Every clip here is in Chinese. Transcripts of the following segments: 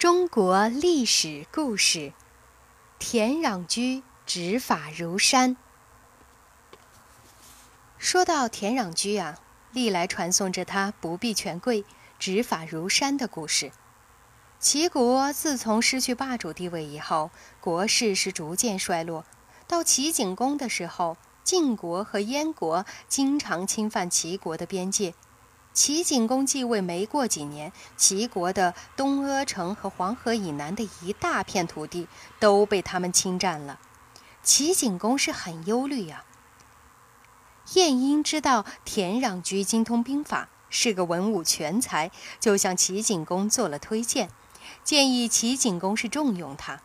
中国历史故事：田壤居执法如山。说到田壤居啊，历来传颂着他不避权贵、执法如山的故事。齐国自从失去霸主地位以后，国势是逐渐衰落。到齐景公的时候，晋国和燕国经常侵犯齐国的边界。齐景公继位没过几年，齐国的东阿城和黄河以南的一大片土地都被他们侵占了。齐景公是很忧虑呀。晏婴知道田壤居精通兵法，是个文武全才，就向齐景公做了推荐，建议齐景公是重用他。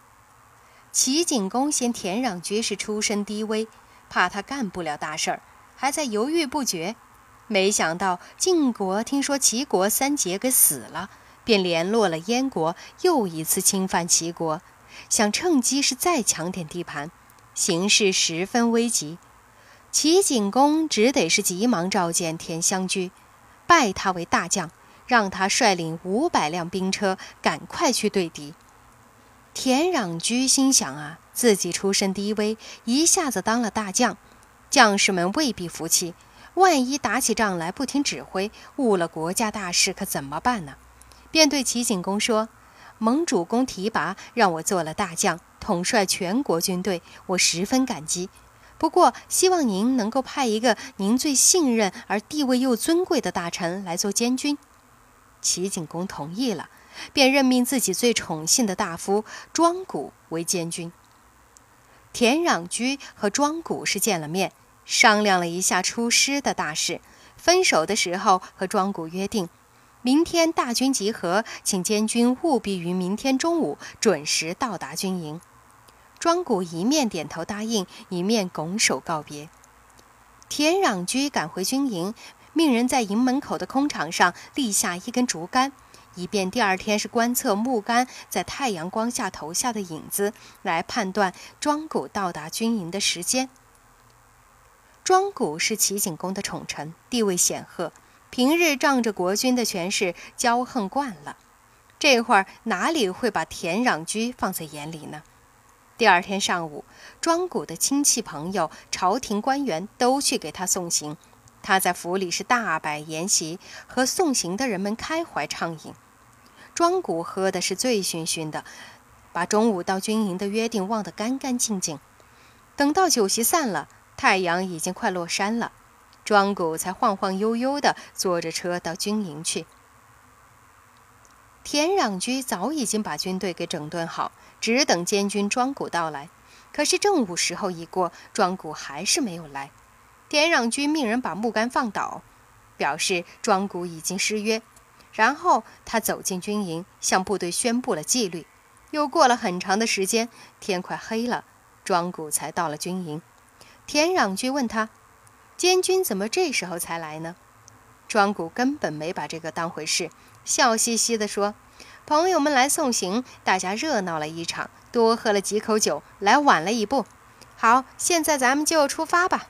齐景公嫌田壤居是出身低微，怕他干不了大事儿，还在犹豫不决。没想到晋国听说齐国三杰给死了，便联络了燕国，又一次侵犯齐国，想趁机是再抢点地盘，形势十分危急。齐景公只得是急忙召见田襄居，拜他为大将，让他率领五百辆兵车，赶快去对敌。田壤居心想啊，自己出身低微，一下子当了大将，将士们未必服气。万一打起仗来不听指挥，误了国家大事，可怎么办呢？便对齐景公说：“盟主公提拔，让我做了大将，统帅全国军队，我十分感激。不过，希望您能够派一个您最信任而地位又尊贵的大臣来做监军。”齐景公同意了，便任命自己最宠信的大夫庄谷为监军。田壤居和庄谷是见了面。商量了一下出师的大事，分手的时候和庄古约定，明天大军集合，请监军务必于明天中午准时到达军营。庄古一面点头答应，一面拱手告别。田壤居赶回军营，命人在营门口的空场上立下一根竹竿，以便第二天是观测木杆在太阳光下投下的影子，来判断庄古到达军营的时间。庄古是齐景公的宠臣，地位显赫，平日仗着国君的权势骄横惯了，这会儿哪里会把田壤居放在眼里呢？第二天上午，庄古的亲戚朋友、朝廷官员都去给他送行，他在府里是大摆筵席，和送行的人们开怀畅饮。庄古喝的是醉醺醺的，把中午到军营的约定忘得干干净净。等到酒席散了。太阳已经快落山了，庄谷才晃晃悠悠地坐着车到军营去。田壤居早已经把军队给整顿好，只等监军庄谷到来。可是正午时候已过，庄谷还是没有来。田壤居命人把木杆放倒，表示庄谷已经失约。然后他走进军营，向部队宣布了纪律。又过了很长的时间，天快黑了，庄谷才到了军营。田壤居问他：“监军怎么这时候才来呢？”庄古根本没把这个当回事，笑嘻嘻地说：“朋友们来送行，大家热闹了一场，多喝了几口酒，来晚了一步。好，现在咱们就出发吧。”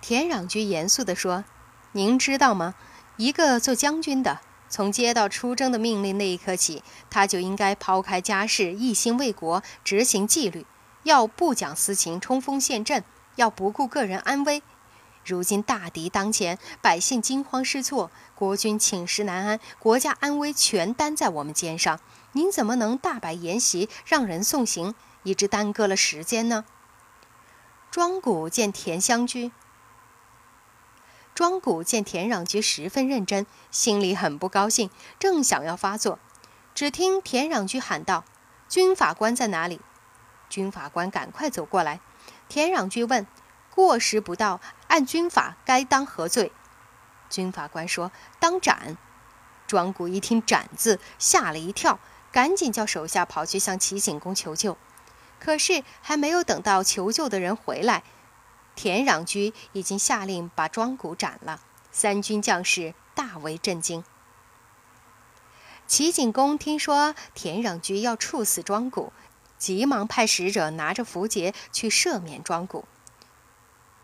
田壤居严肃地说：“您知道吗？一个做将军的，从接到出征的命令那一刻起，他就应该抛开家事，一心为国，执行纪律，要不讲私情，冲锋陷阵。”要不顾个人安危，如今大敌当前，百姓惊慌失措，国君寝食难安，国家安危全担在我们肩上。您怎么能大摆筵席，让人送行，以致耽搁了时间呢？庄古见田襄居，庄古见田壤居十分认真，心里很不高兴，正想要发作，只听田壤居喊道：“军法官在哪里？”军法官赶快走过来。田壤居问：“过时不到，按军法该当何罪？”军法官说：“当斩。”庄谷一听“斩”字，吓了一跳，赶紧叫手下跑去向齐景公求救。可是还没有等到求救的人回来，田壤居已经下令把庄谷斩了。三军将士大为震惊。齐景公听说田壤居要处死庄谷。急忙派使者拿着符节去赦免庄谷。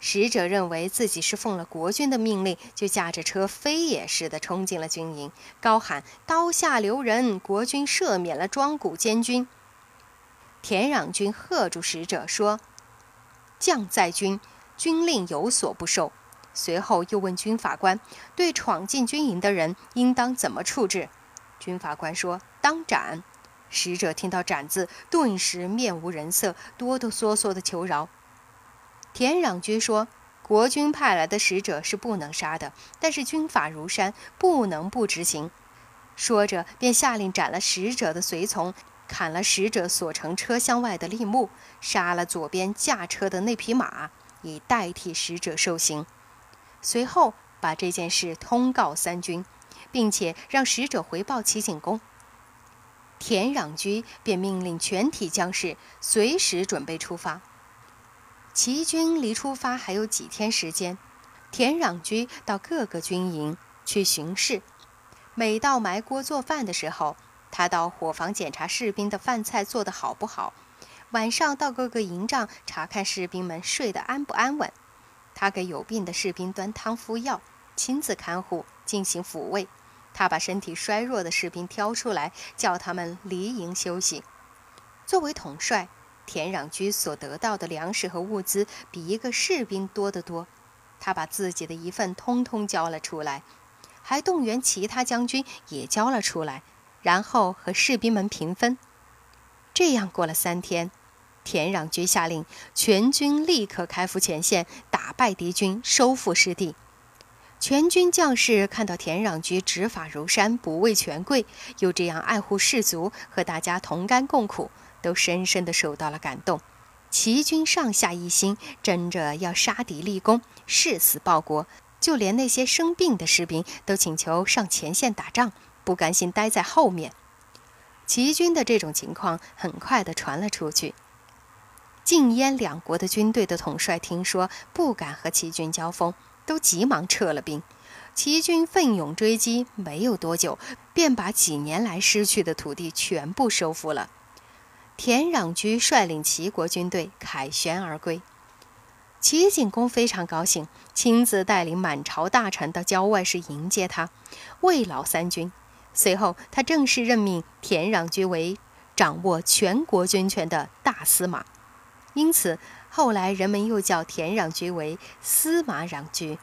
使者认为自己是奉了国君的命令，就驾着车飞也似的冲进了军营，高喊：“刀下留人！国君赦免了庄谷监军。”田壤君喝住使者说：“将在军，军令有所不受。”随后又问军法官：“对闯进军营的人，应当怎么处置？”军法官说：“当斩。”使者听到“斩”字，顿时面无人色，哆哆嗦嗦地求饶。田壤居说：“国君派来的使者是不能杀的，但是军法如山，不能不执行。”说着，便下令斩了使者的随从，砍了使者所乘车厢外的立木，杀了左边驾车的那匹马，以代替使者受刑。随后，把这件事通告三军，并且让使者回报齐景公。田壤居便命令全体将士随时准备出发。齐军离出发还有几天时间，田壤居到各个军营去巡视。每到埋锅做饭的时候，他到伙房检查士兵的饭菜做得好不好；晚上到各个营帐查看士兵们睡得安不安稳。他给有病的士兵端汤敷药，亲自看护，进行抚慰。他把身体衰弱的士兵挑出来，叫他们离营休息。作为统帅。田壤居所得到的粮食和物资比一个士兵多得多，他把自己的一份通通交了出来，还动员其他将军也交了出来，然后和士兵们平分。这样过了三天，田壤居下令全军立刻开赴前线，打败敌军，收复失地。全军将士看到田壤居执法如山，不畏权贵，又这样爱护士卒，和大家同甘共苦。都深深地受到了感动，齐军上下一心，争着要杀敌立功，誓死报国。就连那些生病的士兵都请求上前线打仗，不甘心待在后面。齐军的这种情况很快地传了出去。晋燕两国的军队的统帅听说，不敢和齐军交锋，都急忙撤了兵。齐军奋勇追击，没有多久，便把几年来失去的土地全部收复了。田壤居率领齐国军队凯旋而归，齐景公非常高兴，亲自带领满朝大臣到郊外市迎接他，慰劳三军。随后，他正式任命田壤居为掌握全国军权的大司马，因此后来人们又叫田穰苴为司马穰苴。